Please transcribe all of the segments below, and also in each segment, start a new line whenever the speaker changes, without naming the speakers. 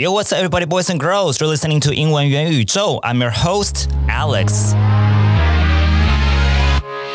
Yo, what's up, everybody, boys and girls? You're listening to 英文元宇宙. I'm your host, Alex.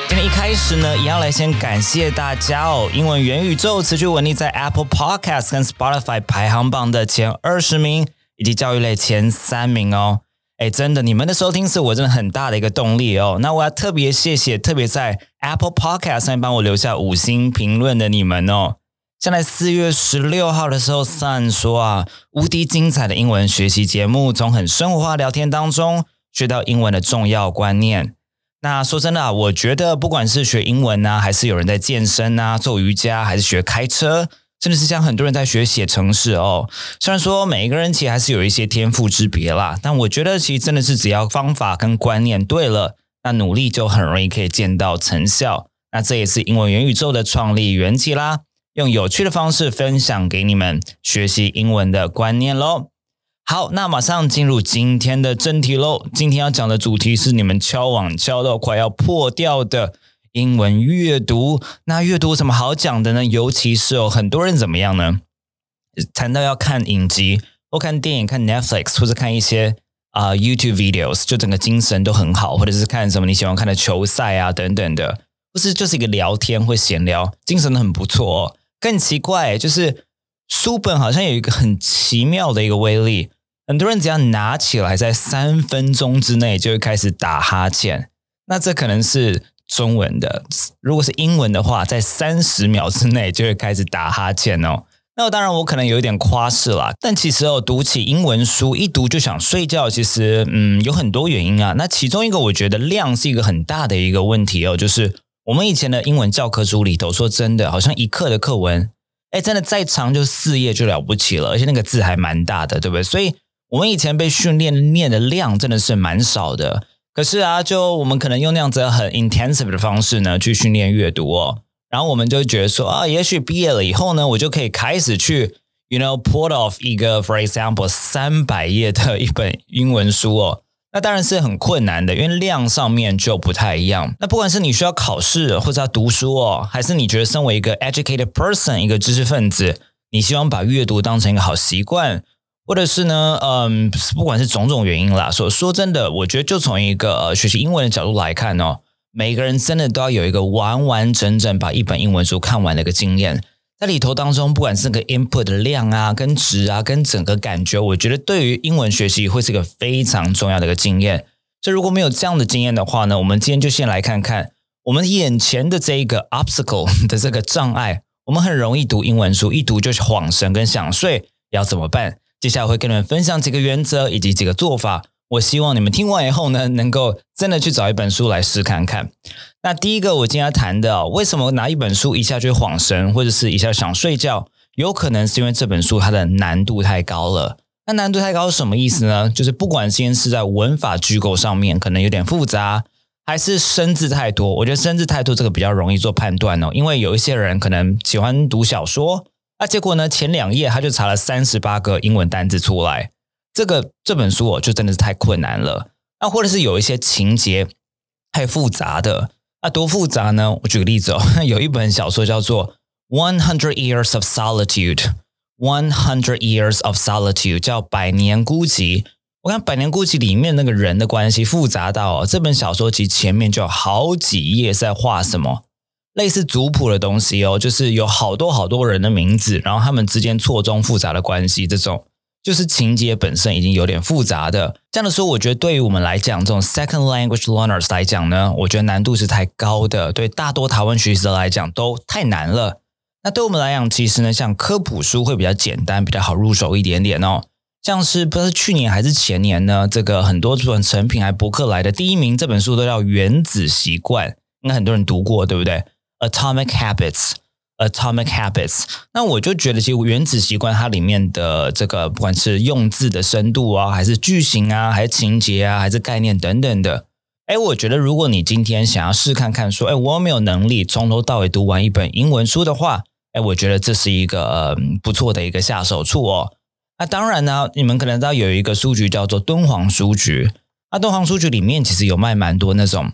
今天一开始呢，也要来先感谢大家哦。英文元宇宙持续稳定在 Apple Podcast 跟 Spotify 排行榜的前二十名，以及教育类前三名哦。哎，真的，你们的收听是我真的很大的一个动力哦。那我要特别谢谢，特别在 Apple Podcast 上面帮我留下五星评论的你们哦。像在四月十六号的时候，Sun 说啊，无敌精彩的英文学习节目，从很生活化聊天当中学到英文的重要观念。那说真的啊，我觉得不管是学英文呐，还是有人在健身呐、做瑜伽，还是学开车，甚至是像很多人在学写程式哦。虽然说每一个人其实还是有一些天赋之别啦，但我觉得其实真的是只要方法跟观念对了，那努力就很容易可以见到成效。那这也是英文元宇宙的创立缘起啦。用有趣的方式分享给你们学习英文的观念喽。好，那马上进入今天的正题喽。今天要讲的主题是你们敲网敲到快要破掉的英文阅读。那阅读什么好讲的呢？尤其是哦，很多人怎么样呢？谈到要看影集或看电影，看 Netflix 或者看一些啊 YouTube videos，就整个精神都很好，或者是看什么你喜欢看的球赛啊等等的，不是就是一个聊天或闲聊，精神都很不错哦。更奇怪，就是书本好像有一个很奇妙的一个威力，很多人只要拿起来，在三分钟之内就会开始打哈欠。那这可能是中文的，如果是英文的话，在三十秒之内就会开始打哈欠哦。那当然，我可能有一点夸饰啦，但其实哦，读起英文书一读就想睡觉，其实嗯有很多原因啊。那其中一个，我觉得量是一个很大的一个问题哦，就是。我们以前的英文教科书里头，说真的，好像一课的课文，哎，真的再长就四页就了不起了，而且那个字还蛮大的，对不对？所以我们以前被训练念的量真的是蛮少的。可是啊，就我们可能用那样子很 intensive 的方式呢，去训练阅读哦，然后我们就觉得说啊，也许毕业了以后呢，我就可以开始去，you know, pull off 一个，for example，三百页的一本英文书哦。那当然是很困难的，因为量上面就不太一样。那不管是你需要考试或者要读书哦，还是你觉得身为一个 educated person 一个知识分子，你希望把阅读当成一个好习惯，或者是呢，嗯，不管是种种原因啦，说说真的，我觉得就从一个学习英文的角度来看哦，每个人真的都要有一个完完整整把一本英文书看完的一个经验。在里头当中，不管是个 input 的量啊、跟值啊、跟整个感觉，我觉得对于英文学习会是一个非常重要的一个经验。所以如果没有这样的经验的话呢，我们今天就先来看看我们眼前的这一个 obstacle 的这个障碍，我们很容易读英文书，一读就是恍神跟想睡，要怎么办？接下来会跟你们分享几个原则以及几个做法。我希望你们听完以后呢，能够真的去找一本书来试看看。那第一个我今天要谈的，为什么拿一本书一下就晃神，或者是一下想睡觉？有可能是因为这本书它的难度太高了。那难度太高是什么意思呢？就是不管今天是在文法句构上面可能有点复杂，还是生字太多。我觉得生字太多这个比较容易做判断哦，因为有一些人可能喜欢读小说，那结果呢前两页他就查了三十八个英文单字出来。这个这本书哦，就真的是太困难了。那或者是有一些情节太复杂的，那多复杂呢？我举个例子哦，有一本小说叫做《One Hundred Years of Solitude》，One Hundred Years of Solitude 叫《百年孤寂》。我看《百年孤寂》里面那个人的关系复杂到哦，这本小说其实前面就有好几页在画什么类似族谱的东西哦，就是有好多好多人的名字，然后他们之间错综复杂的关系这种。就是情节本身已经有点复杂的，这样的说，我觉得对于我们来讲，这种 second language learners 来讲呢，我觉得难度是太高的，对大多台湾学习者来讲都太难了。那对我们来讲，其实呢，像科普书会比较简单，比较好入手一点点哦。像是不知道是去年还是前年呢，这个很多这种成品还博客来的第一名这本书都叫《原子习惯》，应该很多人读过，对不对？Atomic Habits。Atomic Habits，那我就觉得，其实原子习惯它里面的这个，不管是用字的深度啊，还是句型啊，还是情节啊，还是概念等等的，哎，我觉得如果你今天想要试看看，说，哎，我有没有能力从头到尾读完一本英文书的话，哎，我觉得这是一个呃不错的一个下手处哦。那当然呢，你们可能知道有一个书局叫做敦煌书局，那敦煌书局里面其实有卖蛮多那种。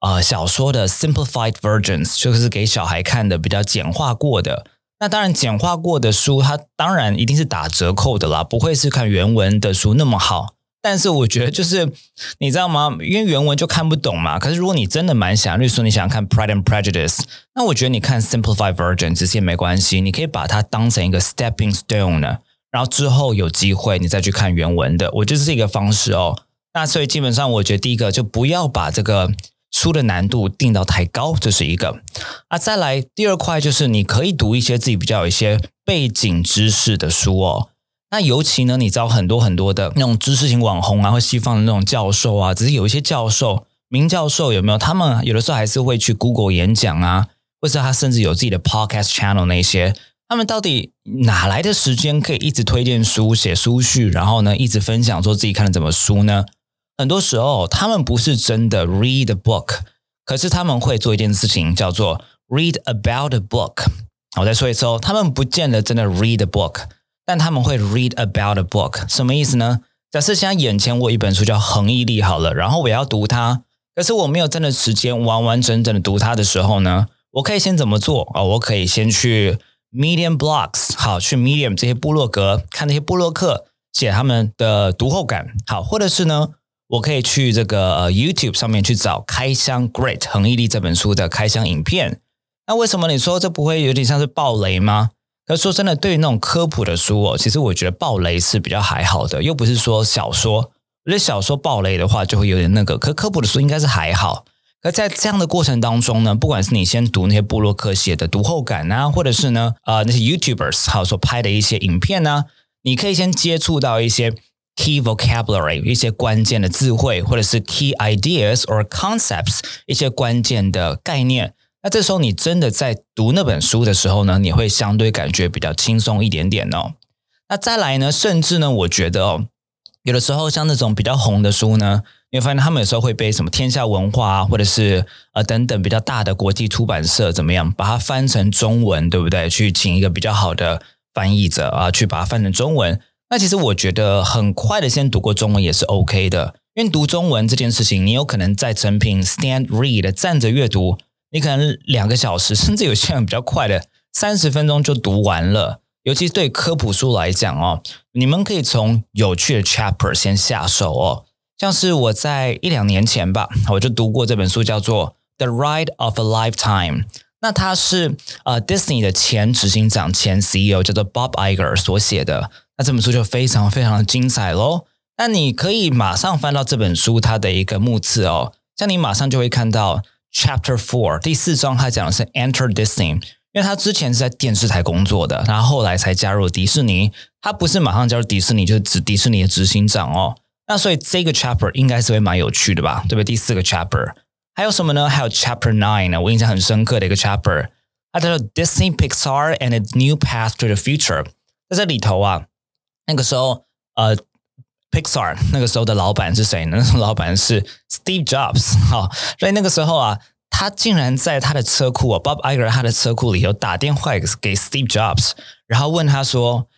呃，小说的 simplified versions 就是给小孩看的比较简化过的。那当然，简化过的书，它当然一定是打折扣的啦，不会是看原文的书那么好。但是我觉得，就是你知道吗？因为原文就看不懂嘛。可是如果你真的蛮想，例如说你想看《Pride and Prejudice》，那我觉得你看 Simplified Version 这些没关系，你可以把它当成一个 Stepping Stone 呢。然后之后有机会你再去看原文的，我觉得是一个方式哦。那所以基本上，我觉得第一个就不要把这个书的难度定到太高，这是一个。啊，再来第二块就是你可以读一些自己比较有一些背景知识的书哦。那尤其呢，你知道很多很多的那种知识型网红啊，或西方的那种教授啊，只是有一些教授、名教授有没有？他们有的时候还是会去 Google 演讲啊，或者他甚至有自己的 Podcast channel 那些。他们到底哪来的时间可以一直推荐书、写书序，然后呢，一直分享说自己看了怎么书呢？很多时候他们不是真的 read a book，可是他们会做一件事情叫做 read about a book。我再说一次哦，他们不见得真的 read a book。但他们会 read about a book，什么意思呢？假设现在眼前我一本书叫《恒毅力》好了，然后我要读它，可是我没有真的时间完完整整的读它的时候呢，我可以先怎么做啊？我可以先去 Medium Blogs，好，去 Medium 这些部落格看那些部落客写他们的读后感，好，或者是呢，我可以去这个 YouTube 上面去找《开箱 Great 恒毅力》这本书的开箱影片。那为什么你说这不会有点像是暴雷吗？可说真的，对于那种科普的书哦，其实我觉得暴雷是比较还好的，又不是说小说。我觉得小说暴雷的话就会有点那个，可科普的书应该是还好。可在这样的过程当中呢，不管是你先读那些布洛克写的读后感啊，或者是呢，呃，那些 YouTubers 好所拍的一些影片呢，你可以先接触到一些 key vocabulary 一些关键的字汇，或者是 key ideas or concepts 一些关键的概念。那这时候你真的在读那本书的时候呢，你会相对感觉比较轻松一点点哦。那再来呢，甚至呢，我觉得哦，有的时候像那种比较红的书呢，你会发现他们有时候会被什么天下文化啊，或者是呃等等比较大的国际出版社怎么样，把它翻成中文，对不对？去请一个比较好的翻译者啊，去把它翻成中文。那其实我觉得很快的先读过中文也是 OK 的，因为读中文这件事情，你有可能在成品 stand read 站着阅读。你可能两个小时，甚至有些人比较快的，三十分钟就读完了。尤其对科普书来讲哦，你们可以从有趣的 chapter 先下手哦。像是我在一两年前吧，我就读过这本书，叫做《The Ride of a Lifetime》。那它是呃 Disney 的前执行长、前 CEO 叫做 Bob Iger 所写的。那这本书就非常非常的精彩喽。那你可以马上翻到这本书它的一个目次哦，像你马上就会看到。Chapter Four 第四章，它讲的是 Enter Disney，因为他之前是在电视台工作的，然后后来才加入迪士尼。他不是马上加入迪士尼，就是指迪士尼的执行长哦。那所以这个 Chapter 应该是会蛮有趣的吧？对不对？第四个 Chapter 还有什么呢？还有 Chapter Nine 呢？我印象很深刻的一个 Chapter，它叫做 Disney Pixar and a New Path to the Future。在这里头啊，那个时候呃。Pixar 那个时候的老板是谁呢？老板是 Steve Jobs，哦，所以那个时候啊，他竟然在他的车库啊，Bob Iger 他的车库里头打电话给 Steve Jobs，然后问他说。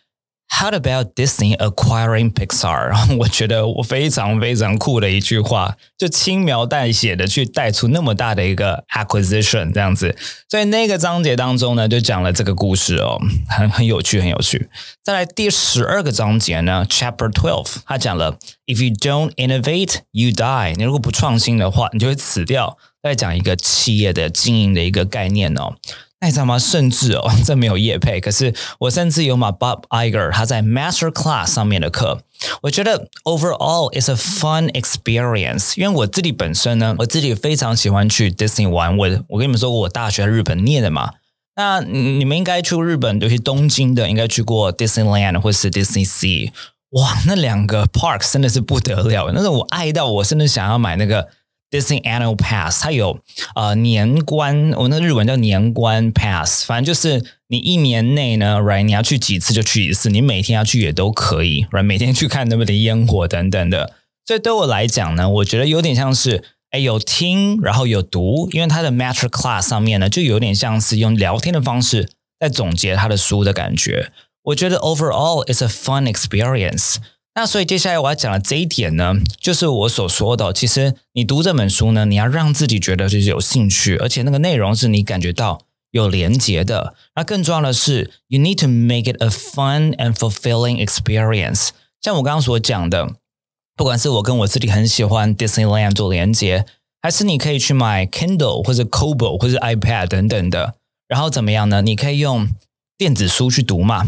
How about Disney acquiring Pixar？我觉得我非常非常酷的一句话，就轻描淡写的去带出那么大的一个 acquisition 这样子。所以那个章节当中呢，就讲了这个故事哦，很很有趣，很有趣。再来第十二个章节呢，Chapter Twelve，他讲了 If you don't innovate, you die。你如果不创新的话，你就会死掉。再讲一个企业的经营的一个概念哦。那你知道吗？甚至哦，这没有业配，可是我甚至有买 Bob Iger 他在 Master Class 上面的课。我觉得 overall is a fun experience，因为我自己本身呢，我自己非常喜欢去 Disney 玩。我我跟你们说，我大学在日本念的嘛。那你们应该去日本，尤其东京的，应该去过 Disneyland 或是 Disney Sea。哇，那两个 park 真的是不得了，那是我爱到我甚至想要买那个。Disney Annual Pass，它有呃年关，我那日文叫年关 Pass，反正就是你一年内呢，right，你要去几次就去一次，你每天要去也都可以，right，每天去看那边的烟火等等的。所以对我来讲呢，我觉得有点像是，哎，有听然后有读，因为它的 Master Class 上面呢，就有点像是用聊天的方式在总结他的书的感觉。我觉得 overall is a fun experience。那所以接下来我要讲的这一点呢，就是我所说的，其实你读这本书呢，你要让自己觉得就是有兴趣，而且那个内容是你感觉到有连结的。那更重要的是，you need to make it a fun and fulfilling experience。像我刚刚所讲的，不管是我跟我自己很喜欢 Disneyland 做连接，还是你可以去买 Kindle 或者 Kobo 或者 iPad 等等的，然后怎么样呢？你可以用电子书去读嘛，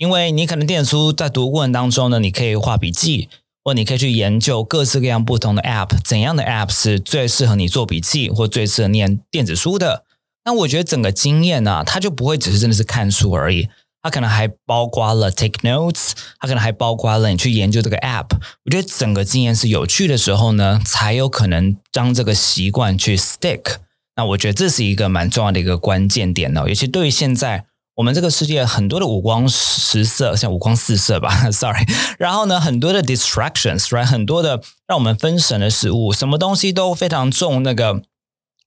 因为你可能电子书在读过程当中呢，你可以画笔记。或你可以去研究各式各样不同的 App，怎样的 App 是最适合你做笔记或最适合念电子书的？那我觉得整个经验呢，它就不会只是真的是看书而已，它可能还包括了 take notes，它可能还包括了你去研究这个 App。我觉得整个经验是有趣的时候呢，才有可能将这个习惯去 stick。那我觉得这是一个蛮重要的一个关键点哦，尤其对于现在。我们这个世界很多的五光十色，像五光四色吧，sorry。然后呢，很多的 distractions，right，很多的让我们分神的事物，什么东西都非常重那个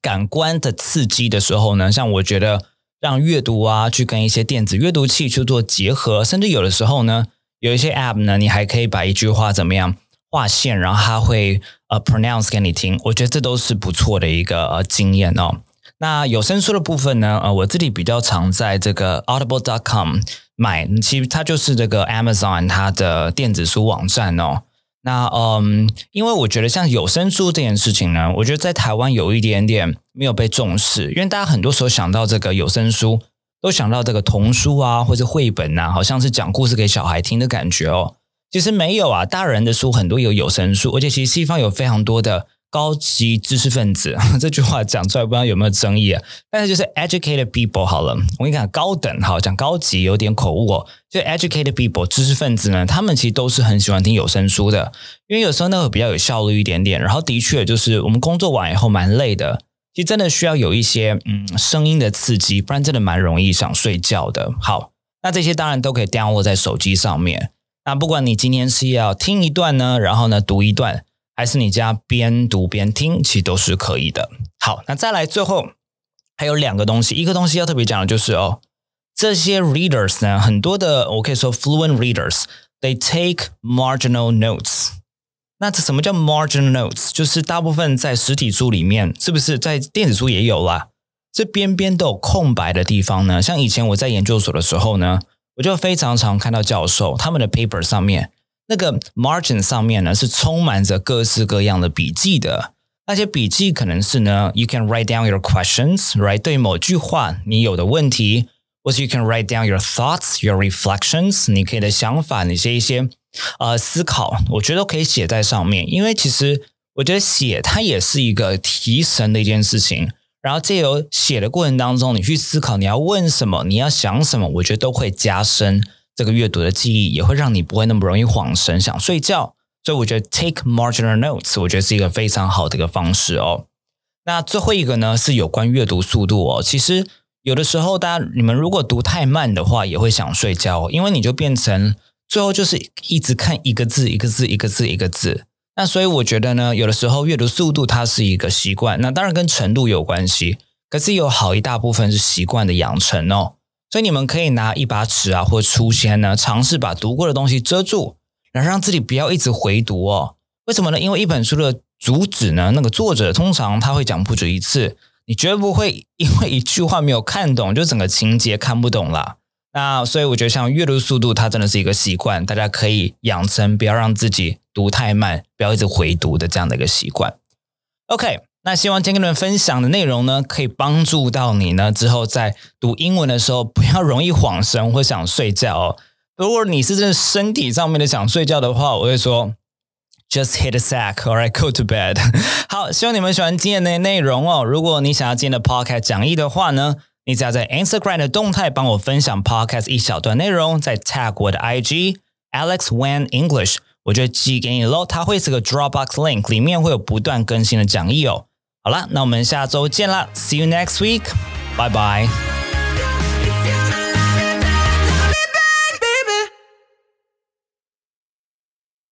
感官的刺激的时候呢，像我觉得让阅读啊，去跟一些电子阅读器去做结合，甚至有的时候呢，有一些 app 呢，你还可以把一句话怎么样划线，然后它会呃 pronounce 给你听，我觉得这都是不错的一个呃经验哦。那有声书的部分呢？呃，我自己比较常在这个 Audible.com 买，其实它就是这个 Amazon 它的电子书网站哦。那嗯，因为我觉得像有声书这件事情呢，我觉得在台湾有一点点没有被重视，因为大家很多时候想到这个有声书，都想到这个童书啊，或者绘本呐，好像是讲故事给小孩听的感觉哦。其实没有啊，大人的书很多有有声书，而且其实西方有非常多的。高级知识分子 这句话讲出来，不知道有没有争议啊？但是就是 educated people 好了，我跟你讲，高等好讲高级有点口误哦。就 educated people 知识分子呢，他们其实都是很喜欢听有声书的，因为有时候那个比较有效率一点点。然后的确就是我们工作完以后蛮累的，其实真的需要有一些嗯声音的刺激，不然真的蛮容易想睡觉的。好，那这些当然都可以 download 在手机上面。那不管你今天是要听一段呢，然后呢读一段。还是你家边读边听，其实都是可以的。好，那再来最后还有两个东西，一个东西要特别讲的就是哦，这些 readers 呢，很多的我可以说 fluent readers，they take marginal notes。那这什么叫 marginal notes？就是大部分在实体书里面，是不是在电子书也有啦？这边边都有空白的地方呢。像以前我在研究所的时候呢，我就非常常看到教授他们的 paper 上面。那个 margin 上面呢是充满着各式各样的笔记的，那些笔记可能是呢，you can write down your questions，right？对某句话你有的问题，或是 you can write down your thoughts，your reflections，你可以的想法，你这一些呃思考，我觉得都可以写在上面，因为其实我觉得写它也是一个提神的一件事情，然后借由写的过程当中，你去思考你要问什么，你要想什么，我觉得都会加深。这个阅读的记忆也会让你不会那么容易晃神，想睡觉。所以我觉得 take marginal notes，我觉得是一个非常好的一个方式哦。那最后一个呢是有关阅读速度哦。其实有的时候，大家你们如果读太慢的话，也会想睡觉，因为你就变成最后就是一直看一个字一个字一个字一个字。那所以我觉得呢，有的时候阅读速度它是一个习惯，那当然跟程度有关系，可是有好一大部分是习惯的养成哦。所以你们可以拿一把尺啊，或粗线呢，尝试把读过的东西遮住，然后让自己不要一直回读哦。为什么呢？因为一本书的主旨呢，那个作者通常他会讲不止一次，你绝不会因为一句话没有看懂，就整个情节看不懂了。那所以我觉得，像阅读速度，它真的是一个习惯，大家可以养成，不要让自己读太慢，不要一直回读的这样的一个习惯。OK。那希望今天跟你们分享的内容呢，可以帮助到你呢，之后在读英文的时候不要容易晃神或想睡觉哦。如果你是真的身体上面的想睡觉的话，我会说 just hit a sack，or I go to bed。好，希望你们喜欢今天的内容哦。如果你想要今天的 podcast 讲义的话呢，你只要在 Instagram 的动态帮我分享 podcast 一小段内容，再 tag 我的 IG Alex Wan English，我就寄给你喽。它会是个 Dropbox link，里面会有不断更新的讲义哦。好了，那我们下周见啦，See you next week，拜拜。